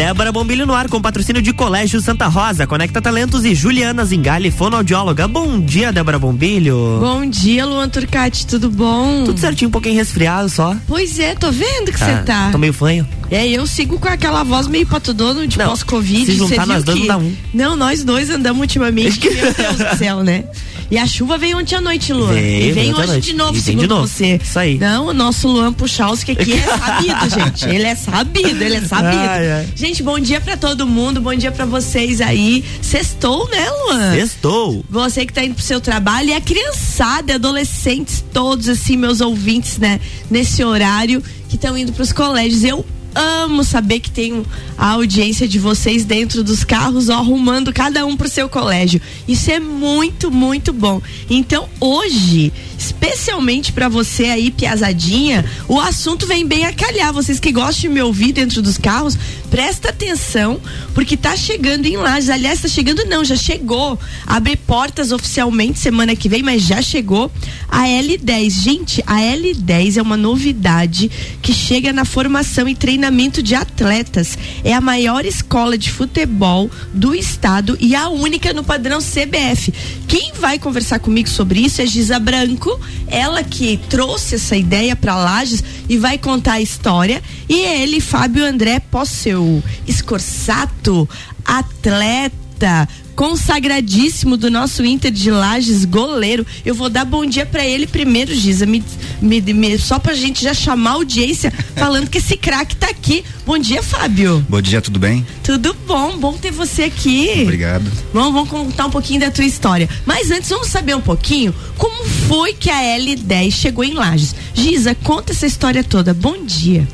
Débora Bombilho no ar com patrocínio de Colégio Santa Rosa, Conecta Talentos e Juliana Zingali, fonoaudióloga. Bom dia, Débora Bombilho. Bom dia, Luan Turcati, tudo bom? Tudo certinho, um pouquinho resfriado só. Pois é, tô vendo que você Ah, tá. Tô meio fanho. É, eu sigo com aquela voz meio patudono de pós-Covid. se juntar nós dois, que- não dá um. Não, nós dois andamos ultimamente, que, meu Deus do céu, né? E a chuva veio ontem à noite, Luan. Veio, e vem veio hoje noite. de novo, E vem segundo de novo. você. Isso aí. Não, o nosso Luan Puchalski aqui é sabido, gente. Ele é sabido, ele é sabido. Ai, ai. Gente, bom dia pra todo mundo, bom dia pra vocês aí. Sextou, né, Luan? Estou. Você que tá indo pro seu trabalho e a criançada, adolescentes, todos assim, meus ouvintes, né, nesse horário que estão indo pros colégios. Eu amo saber que tem a audiência de vocês dentro dos carros, ó, arrumando cada um pro seu colégio. Isso é muito, muito bom. Então, hoje, especialmente pra você aí, piazadinha, o assunto vem bem a calhar. Vocês que gostam de me ouvir dentro dos carros, presta atenção, porque tá chegando em Lages. Aliás, tá chegando não, já chegou. Abre portas oficialmente semana que vem, mas já chegou a L10. Gente, a L10 é uma novidade que chega na formação e treinamento de atletas. É a maior escola de futebol do estado e a única no padrão CBF. Quem vai conversar comigo sobre isso é Giza Branco, ela que trouxe essa ideia para Lages e vai contar a história. E ele, Fábio André Posseu, escorsato, atleta, consagradíssimo do nosso Inter de Lages, goleiro. Eu vou dar bom dia para ele primeiro, Giza, me, me, me- só pra gente já chamar a audiência falando que esse craque tá aqui. Bom dia, Fábio. Bom dia, tudo bem? Tudo bom? Bom ter você aqui. Obrigado. Vamos, vamos contar um pouquinho da tua história. Mas antes, vamos saber um pouquinho como foi que a L10 chegou em Lages. Giza, conta essa história toda. Bom dia.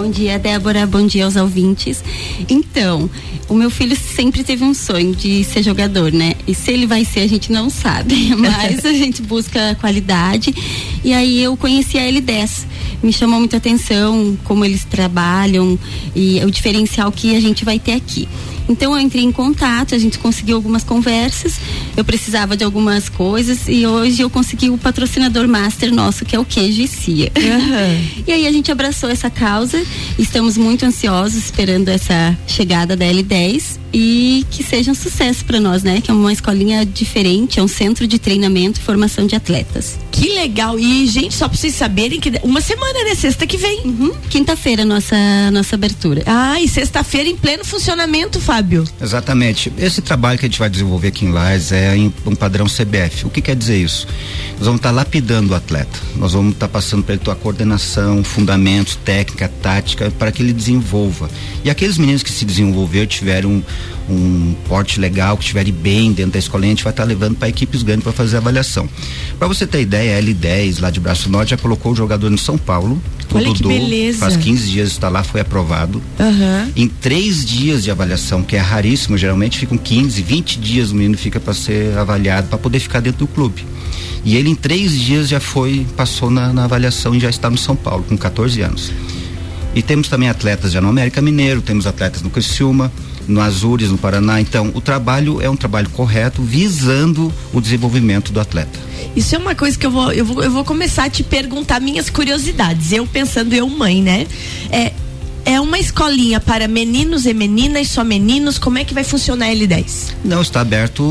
Bom dia, Débora. Bom dia aos ouvintes. Então, o meu filho sempre teve um sonho de ser jogador, né? E se ele vai ser, a gente não sabe. Mas a gente busca qualidade. E aí eu conheci a L10. Me chamou muita atenção como eles trabalham e o diferencial que a gente vai ter aqui. Então eu entrei em contato, a gente conseguiu algumas conversas. Eu precisava de algumas coisas e hoje eu consegui o patrocinador master nosso, que é o Queijo e Cia. E aí a gente abraçou essa causa, estamos muito ansiosos esperando essa chegada da L10 e que seja um sucesso para nós, né? Que é uma escolinha diferente, é um centro de treinamento e formação de atletas. Que legal. E, gente, só pra vocês saberem que uma semana, né? Sexta que vem. Uhum. Quinta-feira nossa nossa abertura. Ah, e sexta-feira em pleno funcionamento, Fábio. Exatamente. Esse trabalho que a gente vai desenvolver aqui em Lages é em um padrão CBF. O que quer dizer isso? Nós vamos estar lapidando o atleta. Nós vamos estar passando para ele a coordenação, fundamentos, técnica, tática, para que ele desenvolva. E aqueles meninos que se desenvolveram, tiveram um, um porte legal, que estiverem bem dentro da escola, a gente vai estar levando para equipes grandes para fazer a avaliação. Para você ter ideia, a L10 lá de Braço Norte já colocou o jogador no São Paulo. O Olha que Dudu, beleza. Faz 15 dias está lá, foi aprovado. Aham. Em três dias de avaliação, que é raríssimo, geralmente ficam 15, 20 dias o menino fica para ser avaliado, para poder ficar dentro do clube. E ele em três dias já foi, passou na, na avaliação e já está no São Paulo, com 14 anos. E temos também atletas já no América Mineiro, temos atletas no Criciúma, no Azures, no Paraná. Então, o trabalho é um trabalho correto, visando o desenvolvimento do atleta. Isso é uma coisa que eu vou, eu vou, eu vou começar a te perguntar minhas curiosidades. Eu pensando, eu mãe, né? É, é uma escolinha para meninos e meninas, só meninos. Como é que vai funcionar a L10? Não, está aberto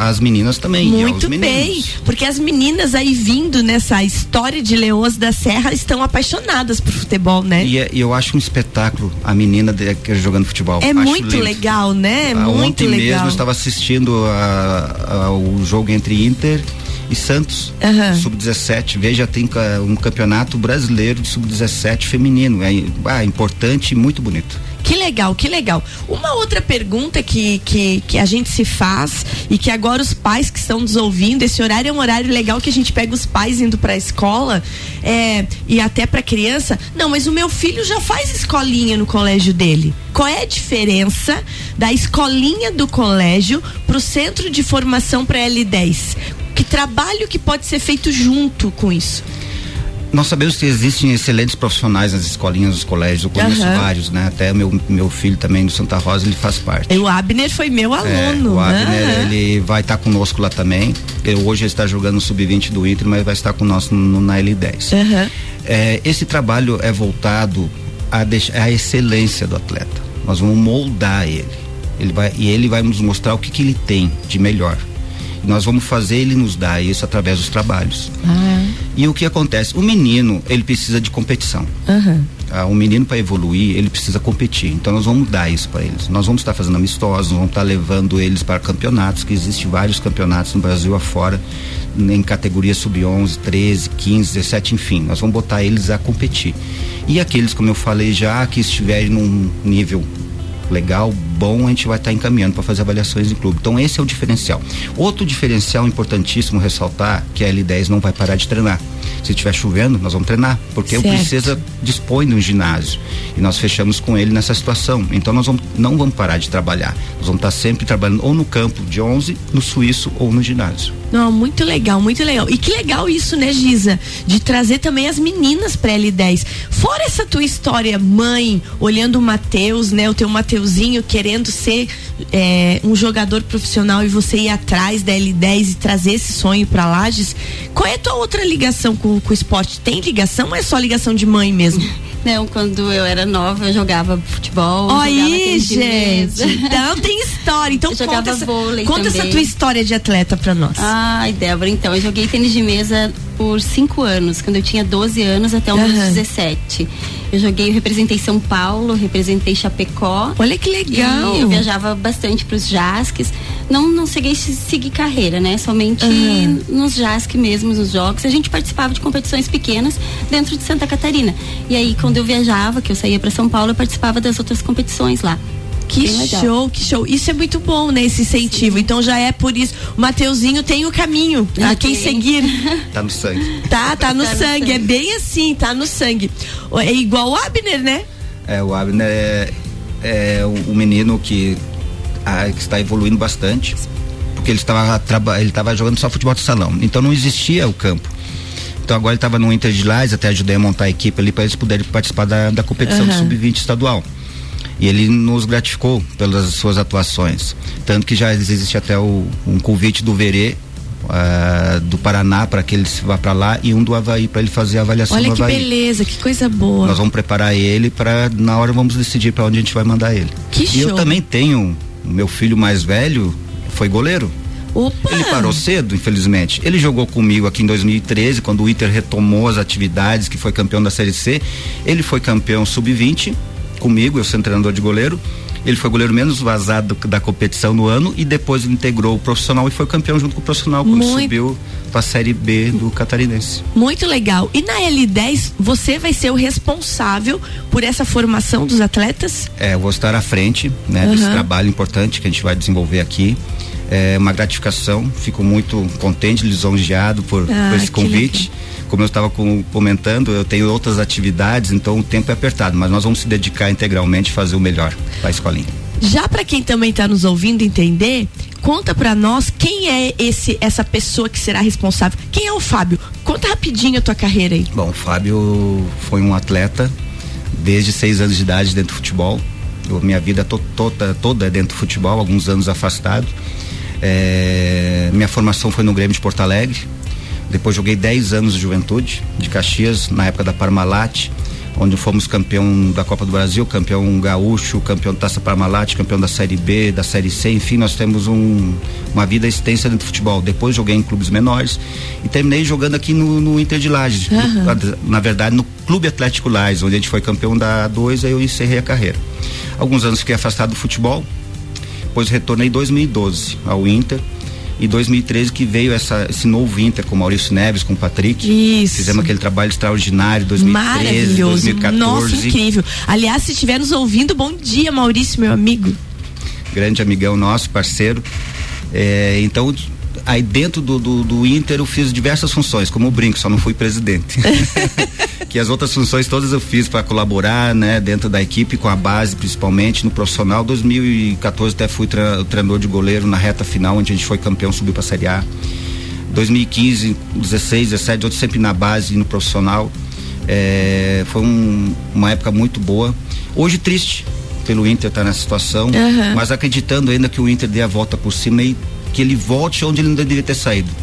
às meninas também. Muito bem, porque as meninas aí vindo nessa história de Leoas da Serra estão apaixonadas por futebol, né? E, é- eu acho um espetáculo a menina de, jogando futebol. É Acho muito lindo. legal, né? É Ah, muito Ontem legal. mesmo eu estava assistindo a- a- o jogo entre Inter e Santos, Aham. sub-17. Veja, tem um campeonato brasileiro de sub-17 feminino. É ah, importante e muito bonito. Que legal, que legal. Uma outra pergunta que, que, que a gente se faz e que agora os pais que estão nos ouvindo, esse horário é um horário legal que a gente pega os pais indo pra escola é, e até pra criança. Não, mas o meu filho já faz escolinha no colégio dele. Qual é a diferença da escolinha do colégio pro centro de formação para L10? Trabalho que pode ser feito junto com isso? Nós sabemos que existem excelentes profissionais nas escolinhas, nos colégios. Eu conheço Aham. vários, né? Até meu, meu filho também do Santa Rosa, ele faz parte. O Abner foi meu É, aluno. o Abner, Aham. ele vai estar conosco lá também. Ele, hoje ele está jogando no sub-20 do Inter, mas vai estar conosco no, na L10. Aham. É, esse trabalho é voltado à, à excelência do atleta. Nós vamos moldar ele. ele vai, e ele vai nos mostrar o que, que ele tem de melhor. Nós vamos fazer ele nos dar isso através dos trabalhos. Ah. E o que acontece? O menino, ele precisa de competição. Uhum. Ah, o menino para evoluir, ele precisa competir. Então nós vamos dar isso para eles. Nós vamos estar fazendo amistosos, vamos estar levando eles para campeonatos, que existem vários campeonatos no Brasil afora, em categorias sub-11, 13, 15, 17, enfim. Nós vamos botar eles a competir. E aqueles, como eu falei já, que estiverem num nível legal, bom, a gente vai estar tá encaminhando para fazer avaliações em clube. Então esse é o diferencial. Outro diferencial importantíssimo ressaltar que a L10 não vai parar de treinar. Se estiver chovendo, nós vamos treinar, porque certo. o Princesa dispõe de um ginásio e nós fechamos com ele nessa situação. Então nós vamos, não vamos parar de trabalhar. Nós vamos estar tá sempre trabalhando ou no campo de 11, no suíço ou no ginásio. Não, muito legal, muito legal. E que legal isso, né, Giza? De trazer também as meninas para L10. Fora essa tua história, mãe, olhando o Matheus, né, o teu Mateuzinho querendo ser é, um jogador profissional e você ir atrás da L10 e trazer esse sonho para Lages. Qual é a tua outra ligação com, com o esporte? Tem ligação ou é só ligação de mãe mesmo? Não, quando eu era nova, eu jogava futebol. Aí, gente. Então tem história. Então eu conta, essa, conta essa, tua história de atleta pra nós. Ai, Débora, então, eu joguei tênis de mesa por cinco anos, quando eu tinha 12 anos até os uhum. 17. Eu joguei, eu representei São Paulo, representei Chapecó. Olha que legal! eu viajava bastante para os JASCs. Não, não cheguei a seguir carreira, né? Somente uhum. nos JASC mesmo, nos jogos. A gente participava de competições pequenas dentro de Santa Catarina. E aí, quando eu viajava, que eu saía para São Paulo, eu participava das outras competições lá. Que show, que show. Isso é muito bom, né? Esse incentivo. Sim. Então já é por isso. O Mateuzinho tem o caminho a quem seguir. Tá no sangue. Tá, tá no, tá sangue. no sangue. É bem assim, tá no sangue. É igual o Abner, né? É, o Abner é, é o, o menino que, a, que está evoluindo bastante. Porque ele estava, ele estava jogando só futebol de salão. Então não existia o campo. Então agora ele estava no Inter de Lais, até ajudei a montar a equipe ali para eles poderem participar da, da competição uhum. do Sub-20 estadual. E ele nos gratificou pelas suas atuações. Tanto que já existe até o, um convite do Verê Uh, do Paraná para que ele vá para lá e um do Havaí para ele fazer a avaliação Olha que beleza, que coisa boa. Nós vamos preparar ele para na hora vamos decidir para onde a gente vai mandar ele. Que e show. eu também tenho meu filho mais velho foi goleiro. Opa. Ele parou cedo, infelizmente. Ele jogou comigo aqui em 2013, quando o Inter retomou as atividades, que foi campeão da Série C. Ele foi campeão sub-20 comigo, eu sou treinador de goleiro. Ele foi goleiro menos vazado da competição no ano e depois integrou o profissional e foi campeão junto com o profissional quando Muito... subiu para a Série B do Catarinense. Muito legal. E na L10 você vai ser o responsável por essa formação dos atletas? É, eu vou estar à frente, né, uhum. desse trabalho importante que a gente vai desenvolver aqui. É uma gratificação, fico muito contente, lisonjeado por, ah, por esse convite. Como eu estava comentando, eu tenho outras atividades, então o tempo é apertado, mas nós vamos se dedicar integralmente a fazer o melhor para a escolinha. Já para quem também está nos ouvindo entender, conta para nós quem é esse essa pessoa que será responsável. Quem é o Fábio? Conta rapidinho a tua carreira aí. Bom, o Fábio foi um atleta desde seis anos de idade dentro do futebol. Eu, minha vida to, toda, toda é dentro do futebol, alguns anos afastado. É, minha formação foi no Grêmio de Porto Alegre, depois joguei 10 anos de juventude, de Caxias, na época da Parmalat, onde fomos campeão da Copa do Brasil, campeão gaúcho, campeão da Taça Parmalat, campeão da Série B, da Série C, enfim, nós temos um, uma vida extensa dentro do futebol. Depois joguei em clubes menores e terminei jogando aqui no, no Inter de Lages, uhum. na verdade no Clube Atlético Lages, onde a gente foi campeão da A2, aí eu encerrei a carreira. Alguns anos fiquei afastado do futebol, depois retornei em 2012 ao Inter e 2013 que veio essa, esse novo Inter com Maurício Neves, com o Patrick. Isso. Fizemos aquele trabalho extraordinário 2013, Maravilhoso. 2014. Nossa, incrível. Aliás, se estiver nos ouvindo, bom dia, Maurício, meu amigo. Grande amigão nosso, parceiro. É, então, aí dentro do, do, do, Inter eu fiz diversas funções, como o brinco, só não fui presidente. que as outras funções todas eu fiz para colaborar, né, dentro da equipe, com a base principalmente, no profissional. 2014 até fui treinador de goleiro na reta final, onde a gente foi campeão, subiu para a Série A. 2015, 16, 17, outros sempre na base e no profissional. É, foi um, uma época muito boa. Hoje triste pelo Inter estar tá nessa situação, uhum. mas acreditando ainda que o Inter dê a volta por cima e que ele volte onde ele não deveria ter saído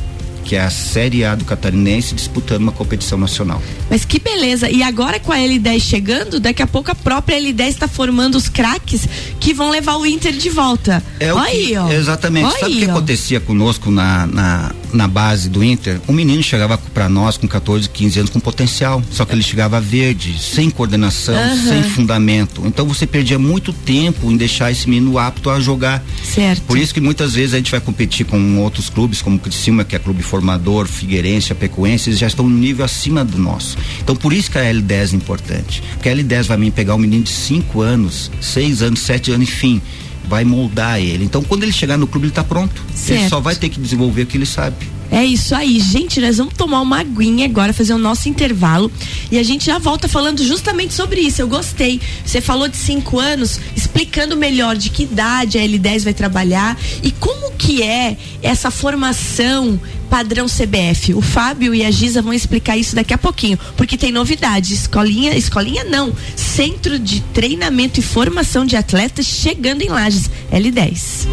que é a Série A do Catarinense, disputando uma competição nacional. Mas que beleza! E agora com a L10 chegando, daqui a pouco a própria L10 está formando os craques que vão levar o Inter de volta. É Olha aí, ó. Exatamente. Olha Sabe o que ó. acontecia conosco na, na, na, base do Inter? Um menino chegava para nós com 14, 15 anos com potencial, só que ele chegava verde, sem coordenação, uhum. sem fundamento. Então você perdia muito tempo em deixar esse menino apto a jogar. Certo. Por isso que muitas vezes a gente vai competir com outros clubes, como o Criciúma, que é clube formador, Figueirense, Apecuense, eles já estão no nível acima do nosso. Então por isso que a L10 é importante. Porque a L10 vai me pegar um menino de 5 anos, 6 anos, 7 anos, enfim vai moldar ele. Então, quando ele chegar no clube, ele está pronto. Certo. Ele só vai ter que desenvolver o que ele sabe. É isso aí, gente. Nós vamos tomar uma aguinha agora, fazer o nosso intervalo. E a gente já volta falando justamente sobre isso. Eu gostei. Você falou de cinco anos, explicando melhor de que idade a L10 vai trabalhar e como que é essa formação padrão CBF. O Fábio e a Giza vão explicar isso daqui a pouquinho, porque tem novidade. Escolinha, escolinha não. Centro de treinamento e formação de atletas chegando em Lages. L10.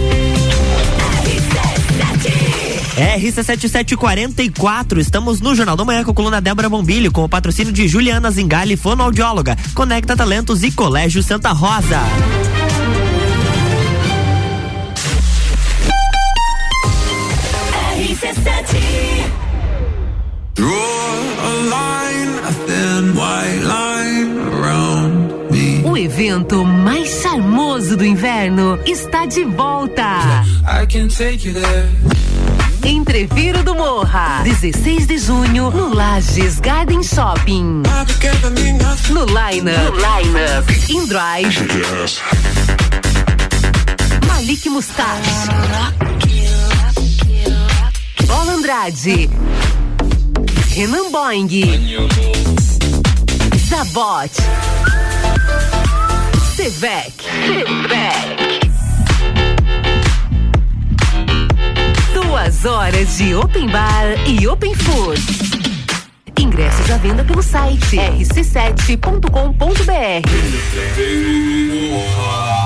RC7744, estamos no Jornal da Manhã com a coluna Débora Bombilho, com o patrocínio de Juliana Zingali, fonoaudióloga, Conecta Talentos e Colégio Santa Rosa. O evento mais charmoso do inverno está de volta. I can take you there. Entreviro do Morra, 16 de junho, no Lages Garden Shopping. No Line-Up, no line In Drive, Malik Mustache, Andrade, Renan Boing, Zabot, Sevec, Sevec. Duas horas de Open Bar e Open Food. Ingressos à venda pelo site rc7.com.br.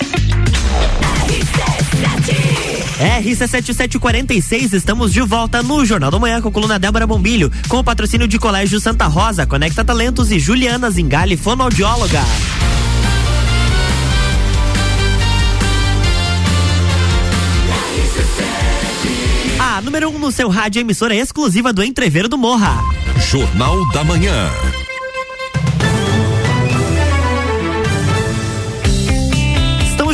RC7746, estamos de volta no Jornal da Manhã com a coluna Débora Bombilho, com o patrocínio de Colégio Santa Rosa, Conecta Talentos e Juliana Zingali, fonoaudióloga. A número 1 um no seu rádio emissora exclusiva do Entreveiro do Morra. Jornal da Manhã.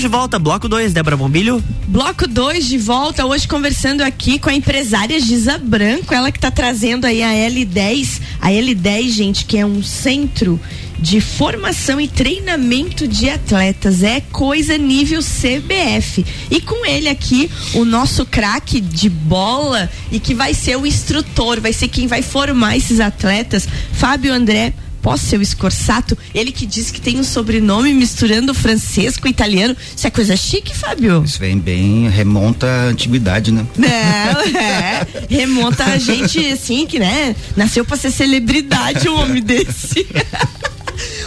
De volta, bloco 2, Débora Bombilho. Bloco 2 de volta, hoje conversando aqui com a empresária Giza Branco, ela que está trazendo aí a L10. A L10, gente, que é um centro de formação e treinamento de atletas. É coisa nível CBF. E com ele aqui, o nosso craque de bola e que vai ser o instrutor, vai ser quem vai formar esses atletas, Fábio André posso ser o Scorsato? Ele que diz que tem um sobrenome misturando francês com italiano. Isso é coisa chique, Fábio? Isso vem bem, remonta à antiguidade, né? É, é. Remonta a gente, assim, que, né? Nasceu pra ser celebridade um homem desse.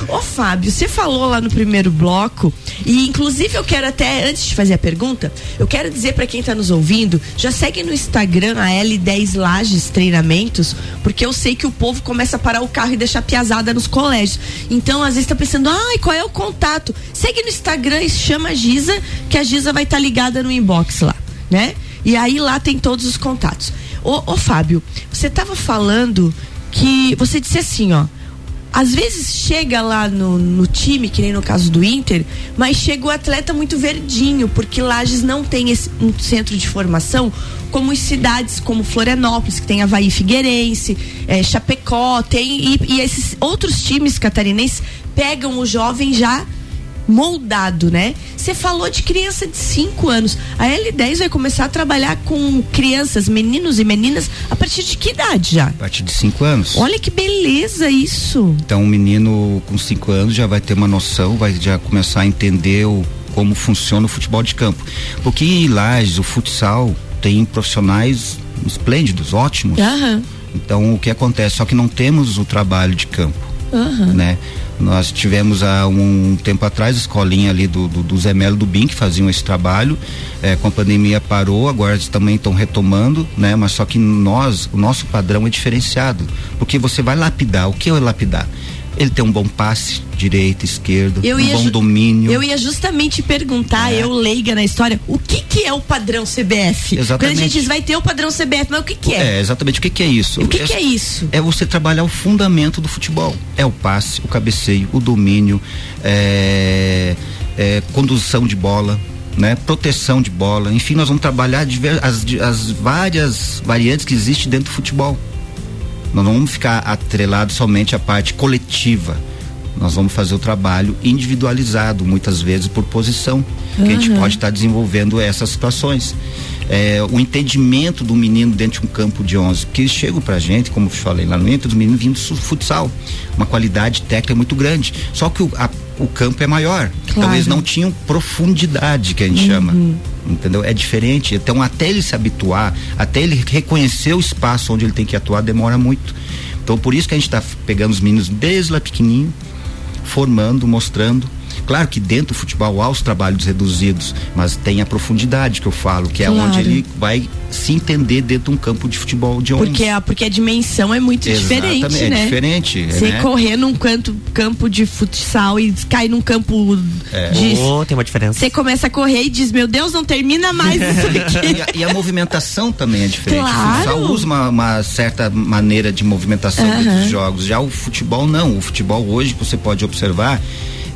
Ô Fábio, você falou lá no primeiro bloco, e inclusive eu quero até, antes de fazer a pergunta, eu quero dizer para quem tá nos ouvindo, já segue no Instagram a L10 Lages Treinamentos, porque eu sei que o povo começa a parar o carro e deixar piazada nos colégios. Então, às vezes tá pensando, ai, qual é o contato? Segue no Instagram e chama a Giza, que a Giza vai estar tá ligada no inbox lá, né? E aí lá tem todos os contatos. Ô, ô Fábio, você tava falando que você disse assim, ó, às vezes chega lá no, no, time, que nem no caso do Inter, mas chega o atleta muito verdinho, porque Lages não tem esse, um centro de formação como cidades como Florianópolis, que tem Havaí Figueirense, é, Chapecó, tem, e, e esses outros times catarinenses pegam o jovem já moldado, né? Você falou de criança de 5 anos. A L10 vai começar a trabalhar com crianças, meninos e meninas, a partir de que idade já? A partir de 5 anos. Olha que beleza isso. Então, um menino com 5 anos já vai ter uma noção, vai já começar a entender o, como funciona o futebol de campo. Porque em Lages, o futsal tem profissionais esplêndidos, ótimos. Uhum. Então, o que acontece? Só que não temos o trabalho de campo, uhum. né? Nós tivemos há um tempo atrás a escolinha ali do, do, do Zé Melo do BIM que faziam esse trabalho. É, com a pandemia parou, agora também estão retomando, né? Mas só que nós, o nosso padrão é diferenciado. Porque você vai lapidar. O que é lapidar? Ele tem um bom passe, direita, esquerda, eu um bom domínio. Eu ia justamente perguntar, é. eu leiga na história, o que que é o padrão CBF? Exatamente. Quando a gente diz vai ter o padrão CBF, mas o que que é? É, exatamente, o que que é isso? O que é, que é isso? É você trabalhar o fundamento do futebol. É o passe, o cabeceio, o domínio, é, é condução de bola, né? Proteção de bola, enfim, nós vamos trabalhar as, as várias variantes que existem dentro do futebol. Nós não vamos ficar atrelados somente à parte coletiva. Nós vamos fazer o trabalho individualizado, muitas vezes por posição, uhum. que a gente pode estar desenvolvendo essas situações. É, o entendimento do menino dentro de um campo de 11, que chegam pra gente, como eu falei lá no Inter, os meninos vindo do futsal, uma qualidade técnica muito grande. Só que o, a, o campo é maior, claro. então eles não tinham profundidade, que a gente uhum. chama entendeu? É diferente. Então, até ele se habituar, até ele reconhecer o espaço onde ele tem que atuar, demora muito. Então, por isso que a gente está pegando os meninos desde lá pequenininho, formando, mostrando Claro que dentro do futebol há os trabalhos reduzidos, mas tem a profundidade que eu falo, que é claro. onde ele vai se entender dentro de um campo de futebol de 11. Porque a, porque a dimensão é muito Exatamente, diferente, é né? É diferente. Você né? correr num canto, campo de futsal e cair num campo é. de. Oh, tem uma diferença. Você começa a correr e diz, meu Deus, não termina mais isso aqui. e, a, e, a, movimentação também é diferente. Claro. O futsal usa uma, uma certa maneira de movimentação uh -huh. dos jogos. Já o futebol não. O futebol hoje, você pode observar,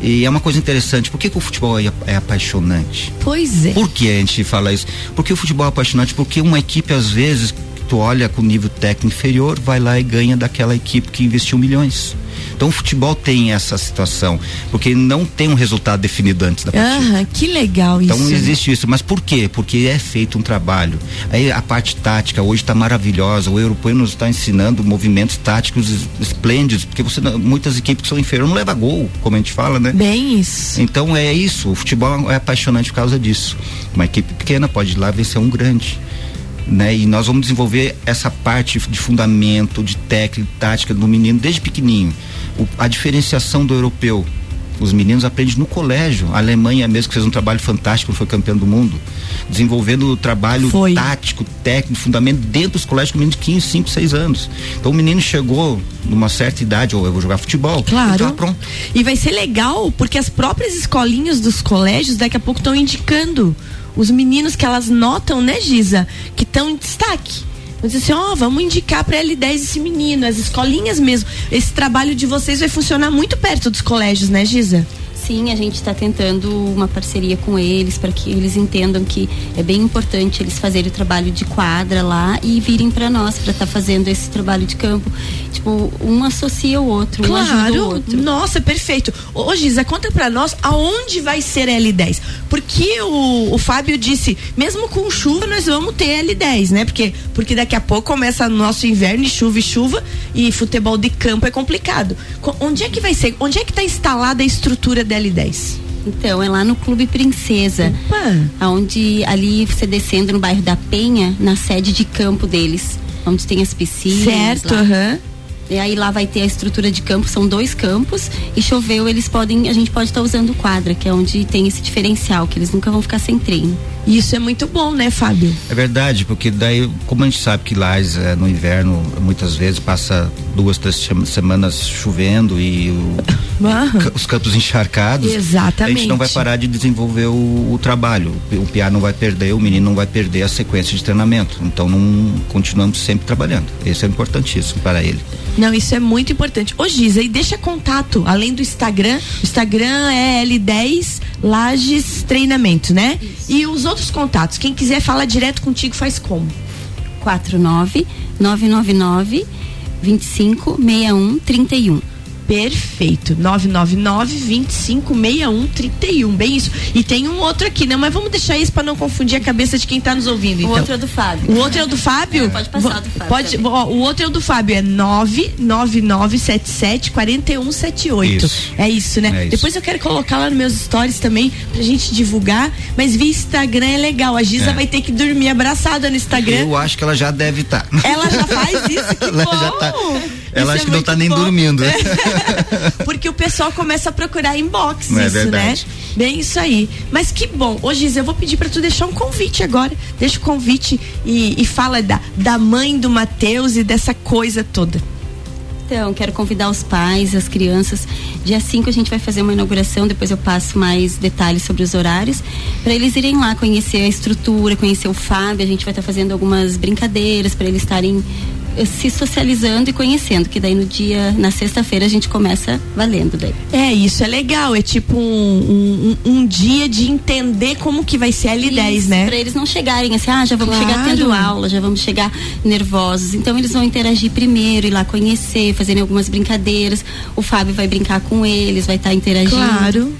e é uma coisa interessante, por que, que o futebol é, é, apaixonante? Pois é. Por que a gente fala isso? Porque o futebol é apaixonante, porque uma equipe, às vezes, tu olha com nível técnico inferior, vai lá e ganha daquela equipe que investiu milhões. Então o futebol tem essa situação, porque não tem um resultado definido antes da partida. Ah, que legal então, isso. Então existe isso, mas por quê? Porque é feito um trabalho. Aí a parte tática hoje está maravilhosa. O europeu nos está ensinando movimentos táticos esplêndidos, porque você muitas equipes que são inferiores não leva gol, como a gente fala, né? Bem isso. Então é isso. O futebol é apaixonante por causa disso. Uma equipe pequena pode ir lá vencer um grande né? E nós vamos desenvolver essa parte de fundamento, de técnica, tática do menino desde pequenininho. O, a diferenciação do europeu. Os meninos aprendem no colégio. A Alemanha mesmo que fez um trabalho fantástico, foi campeão do mundo, desenvolvendo o trabalho foi. tático, técnico, fundamento dentro dos colégios com meninos de 15, 5, 6 anos. Então o menino chegou numa certa idade, ou eu vou jogar futebol. Claro. Tá pronto. E vai ser legal porque as próprias escolinhas dos colégios daqui a pouco estão indicando os meninos que elas notam, né, Giza, que estão em destaque. Mas assim, ó, oh, vamos indicar para L10 esse menino, as escolinhas mesmo. Esse trabalho de vocês vai funcionar muito perto dos colégios, né, Giza? Sim, a gente está tentando uma parceria com eles para que eles entendam que é bem importante eles fazerem o trabalho de quadra lá e virem para nós para estar tá fazendo esse trabalho de campo. Tipo, um associa o outro, claro. um ajuda o outro. Nossa, perfeito. Ô, Giza, conta para nós aonde vai ser L10. Porque o, o Fábio disse, mesmo com chuva, nós vamos ter L10, né? Porque, porque daqui a pouco começa nosso inverno e chuva e chuva e futebol de campo é complicado. Onde é que vai ser? Onde é que está instalada a estrutura DL10? Então, é lá no Clube Princesa. Opa. Onde ali você descendo no bairro da Penha, na sede de campo deles. Onde tem as piscinas. Certo, aham. E aí lá vai ter a estrutura de campo, são dois campos, e choveu, eles podem, a gente pode estar tá usando quadra, que é onde tem esse diferencial, que eles nunca vão ficar sem treino. Isso é muito bom, né, Fábio? É verdade, porque daí, como a gente sabe que lá é, no inverno muitas vezes passa duas, três semanas chovendo e o, os campos encharcados. Exatamente. A gente não vai parar de desenvolver o, o trabalho. O, o PIA não vai perder, o menino não vai perder a sequência de treinamento. Então não continuamos sempre trabalhando. Isso é importantíssimo para ele. Não, isso é muito importante. Ô Giza, e deixa contato, além do Instagram, o Instagram é L10 Lages Treinamento, né? Isso. E os outros contatos, quem quiser falar direto contigo faz como? 49 999 25 61 31. Perfeito. 999 2561 31. Bem isso. E tem um outro aqui, né? Mas vamos deixar isso para não confundir a cabeça de quem está nos ouvindo. Então. O outro é do Fábio. O outro é o do Fábio? É, pode passar do Fábio. Pode, ó, o outro é o do Fábio, é 99977 4178. Isso. É isso, né? É isso. Depois eu quero colocar lá nos meus stories também pra gente divulgar. Mas via Instagram é legal. A Giza é. vai ter que dormir abraçada no Instagram. Eu acho que ela já deve estar. Tá. Ela já faz isso? Que ela bom. já tá. Ela acho é que não tá nem bom. dormindo. Porque o pessoal começa a procurar inbox, não é isso, é né? Bem isso aí. Mas que bom. Ô, Giz, eu vou pedir para tu deixar um convite agora. Deixa o convite e, e fala da, da mãe do Matheus e dessa coisa toda. Então, quero convidar os pais, as crianças. Dia 5 a gente vai fazer uma inauguração, depois eu passo mais detalhes sobre os horários, para eles irem lá conhecer a estrutura, conhecer o Fábio. A gente vai estar tá fazendo algumas brincadeiras para eles estarem se socializando e conhecendo, que daí no dia, na sexta-feira a gente começa valendo daí. É, isso é legal, é tipo um, um, um dia de entender como que vai ser a L10, isso, né? Pra eles não chegarem assim, ah, já vamos claro. chegar tendo aula, já vamos chegar nervosos. Então eles vão interagir primeiro, ir lá conhecer, fazerem algumas brincadeiras. O Fábio vai brincar com eles, vai estar tá interagindo. Claro.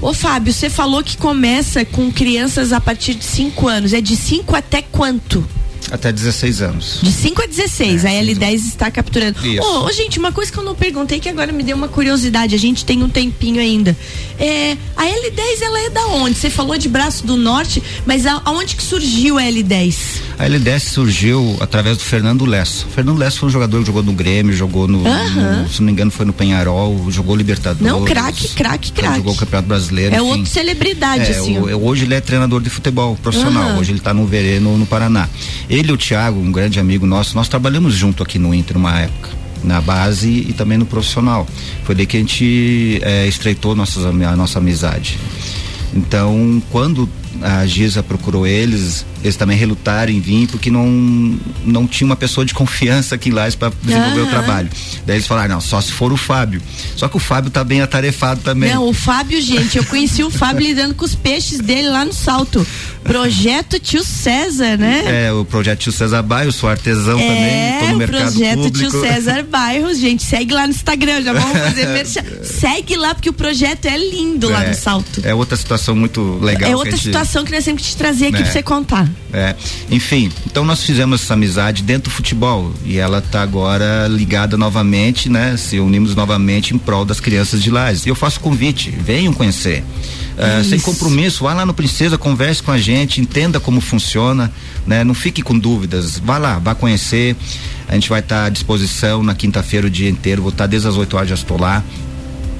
Ô Fábio, você falou que começa com crianças a partir de 5 anos. É de 5 até quanto? Até 16 anos. De 5 a 16, é, a L10 está capturando. Isso. Oh, gente, uma coisa que eu não perguntei que agora me deu uma curiosidade, a gente tem um tempinho ainda. É, a L10 ela é da onde? Você falou de Braço do Norte, mas a, aonde que surgiu a L10? A L10 surgiu através do Fernando Lesso. O Fernando Lesso foi um jogador que jogou no Grêmio, jogou no, no se não me engano foi no Penharol, jogou Libertadores. Não, craque, craque, craque. Jogou o Campeonato Brasileiro. É outra celebridade, é, assim. O, hoje ele é treinador de futebol profissional, hoje ele está no Verê, no, no Paraná. Ele e o Thiago, um grande amigo nosso, nós trabalhamos junto aqui no Inter uma época na base e também no profissional. Foi daí que a gente é, estreitou nossas, a nossa amizade. Então, quando a Giza procurou eles, eles também relutaram em vir porque não não tinha uma pessoa de confiança aqui em Lages para desenvolver o trabalho. Daí eles falaram, não, só se for o Fábio. Só que o Fábio tá bem atarefado também. Não, o Fábio, gente, eu conheci o Fábio lidando com os peixes dele lá no salto. Projeto Tio César, né? É, o projeto Tio César Bairros, sou artesão é, também, tô no mercado projeto público. Tio César Bairros, gente, segue lá no Instagram, já vamos fazer merchan. Segue lá porque o projeto é lindo é, lá no salto. É outra situação muito legal. É outra gente, situação que nós sempre te trazer aqui é, pra você contar. É, enfim, então nós fizemos essa amizade dentro do futebol e ela tá agora ligada novamente, né? Se unimos novamente em prol das crianças de Lages. E eu faço convite, venham conhecer. Uh, sem compromisso, vá lá no Princesa, converse com a gente, entenda como funciona, né? Não fique com dúvidas, vá lá, vá conhecer. A gente vai estar tá à disposição na quinta-feira o dia inteiro, vou estar tá desde as 8 horas já estou lá.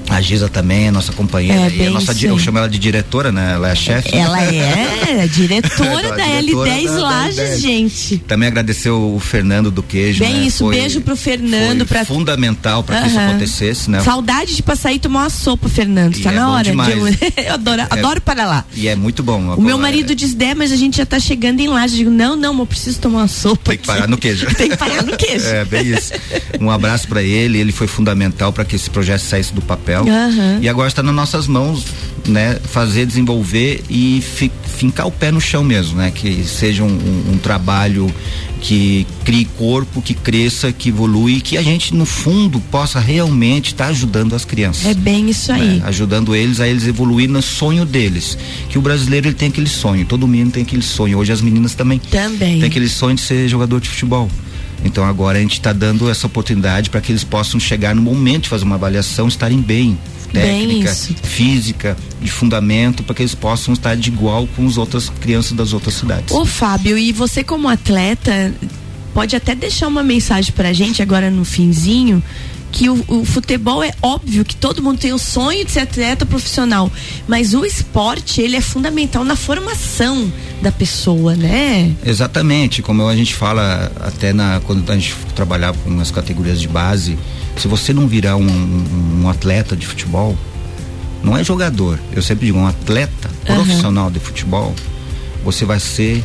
A Giza também, a nossa companheira. É, a nossa, eu chamo ela de diretora, né? Ela é a chefe. Ela é diretora da L10 da, Lages, gente. Também agradecer o Fernando do Queijo. Bem né? isso, foi, beijo pro Fernando. Foi pra... fundamental para uh -huh. que isso acontecesse, né? Saudade de passar e tomar uma sopa, Fernando. E tá é na hora. De... eu adoro, é, adoro para lá. E é muito bom. O meu marido é... diz, Dé, mas a gente já tá chegando em Lages. Eu digo, não, não, eu preciso tomar uma sopa. Tem que parar no queijo. Tem que parar no queijo. é, bem isso. Um abraço para ele, ele foi fundamental para que esse projeto saísse do papel. Uh -huh. E agora está nas nossas mãos, né? Fazer, desenvolver e fi, fincar o pé no chão mesmo, né? Que seja um, um, um trabalho que crie corpo, que cresça, que evolui, que a gente no fundo possa realmente estar tá ajudando as crianças. É bem isso aí. Né? Ajudando eles a eles evoluir no sonho deles. Que o brasileiro ele tem aquele sonho, todo menino tem aquele sonho. Hoje as meninas também. Também. Tem aquele sonho de ser jogador de futebol. Então agora a gente está dando essa oportunidade para que eles possam chegar no momento de fazer uma avaliação, estarem bem, técnica, física, de fundamento, para que eles possam estar de igual com as outras crianças das outras cidades. Ô Fábio, e você como atleta, pode até deixar uma mensagem para a gente agora no finzinho, que o, o, futebol é óbvio que todo mundo tem o sonho de ser atleta profissional, mas o esporte ele é fundamental na formação da pessoa, né? Exatamente, como a gente fala até na quando a gente trabalhava com as categorias de base, se você não virar um, um, um atleta de futebol, não é jogador, eu sempre digo um atleta profissional uhum. de futebol, você vai ser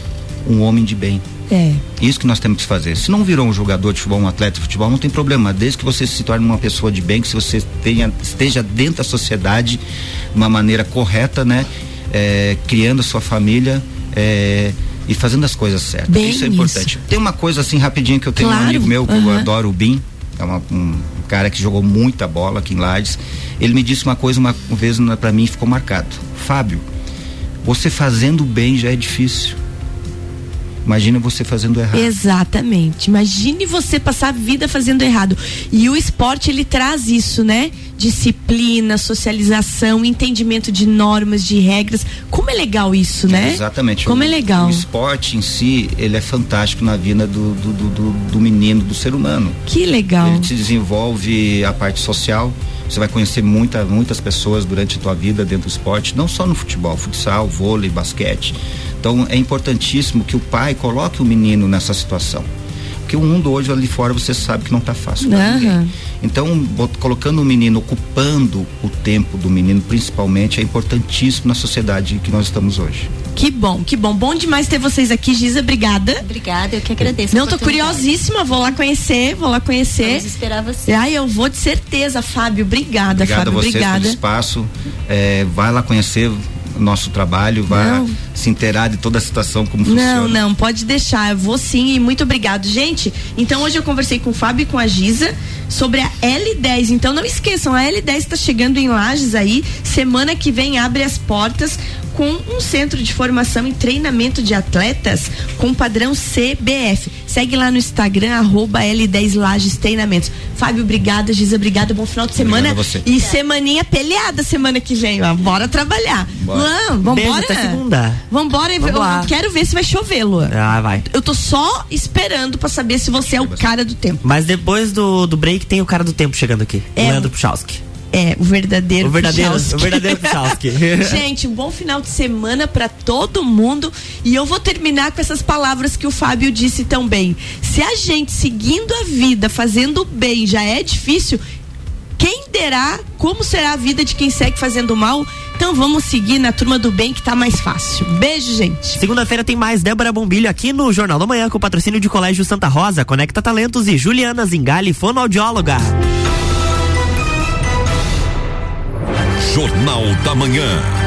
um homem de bem. É. Isso que nós temos que fazer. Se não virou um jogador de futebol, um atleta de futebol, não tem problema. Desde que você se torne uma pessoa de bem, que se você tenha, esteja dentro da sociedade de uma maneira correta, né? É, criando a sua família é, e fazendo as coisas certas. Bem isso é importante. Isso. Tem uma coisa assim rapidinho que eu tenho claro. um amigo meu que uhum. eu adoro, o Bim. É uma, um cara que jogou muita bola aqui em Lages. Ele me disse uma coisa uma vez para mim ficou marcado. Fábio, você fazendo bem já é difícil Imagina você fazendo errado. Exatamente. Imagine você passar a vida fazendo errado. E o esporte ele traz isso, né? Disciplina, socialização, entendimento de normas, de regras. Como é legal isso, né? exatamente. Como o, é legal. O esporte em si, ele é fantástico na vida do, do, do, do menino, do ser humano. Que legal. Ele te desenvolve a parte social. Você vai conhecer muita, muitas pessoas durante a tua vida dentro do esporte, não só no futebol, futsal, vôlei, basquete então é importantíssimo que o pai coloque o menino nessa situação. Porque o mundo hoje ali fora você sabe que não está fácil para uhum. ninguém. Então, colocando o menino, ocupando o tempo do menino, principalmente, é importantíssimo na sociedade que nós estamos hoje. Que bom, que bom. Bom demais ter vocês aqui, Giza. Obrigada. Obrigada, eu que agradeço. Não, tô curiosíssima, vou lá conhecer, vou lá conhecer. Vamos esperar você. Ai, eu vou de certeza, Fábio. Obrigada, Obrigado Fábio. A vocês obrigada. Pelo espaço. É, vai lá conhecer, nosso trabalho, vai se inteirar de toda a situação como funciona. Não, não, pode deixar, eu vou sim e muito obrigado. Gente, então hoje eu conversei com o Fábio e com a Giza sobre a L10. Então não esqueçam, a L10 está chegando em Lages aí. Semana que vem abre as portas com um centro de formação e treinamento de atletas com padrão CBF. Segue lá no Instagram, arroba L10 Lages Treinamentos. Fábio, obrigada. Giza, obrigada. Bom final de semana. E semaninha peleada semana que vem. Ó. Bora trabalhar. Bora. Luan, vambora. Beijo segunda. Vambora. Eu, eu quero ver se vai chover, Luan. Ah, vai. Eu tô só esperando pra saber se você é o cara do tempo. Mas depois do, do break tem o cara do tempo chegando aqui. É. Leandro Puchalski. É, o verdadeiro O verdadeiro, Puchalski. o verdadeiro Puchalski. Gente, um bom final de semana para todo mundo. E eu vou terminar com essas palavras que o Fábio disse tão bem. Se a gente seguindo a vida, fazendo bem, já é difícil, quem derá como será a vida de quem segue fazendo mal? Então vamos seguir na turma do bem que tá mais fácil. Beijo, gente. Segunda-feira tem mais Débora Bombilho aqui no Jornal da Manhã com patrocínio de Colégio Santa Rosa, Conecta Talentos e Juliana Zingali, fonoaudióloga. Jornal da Manhã.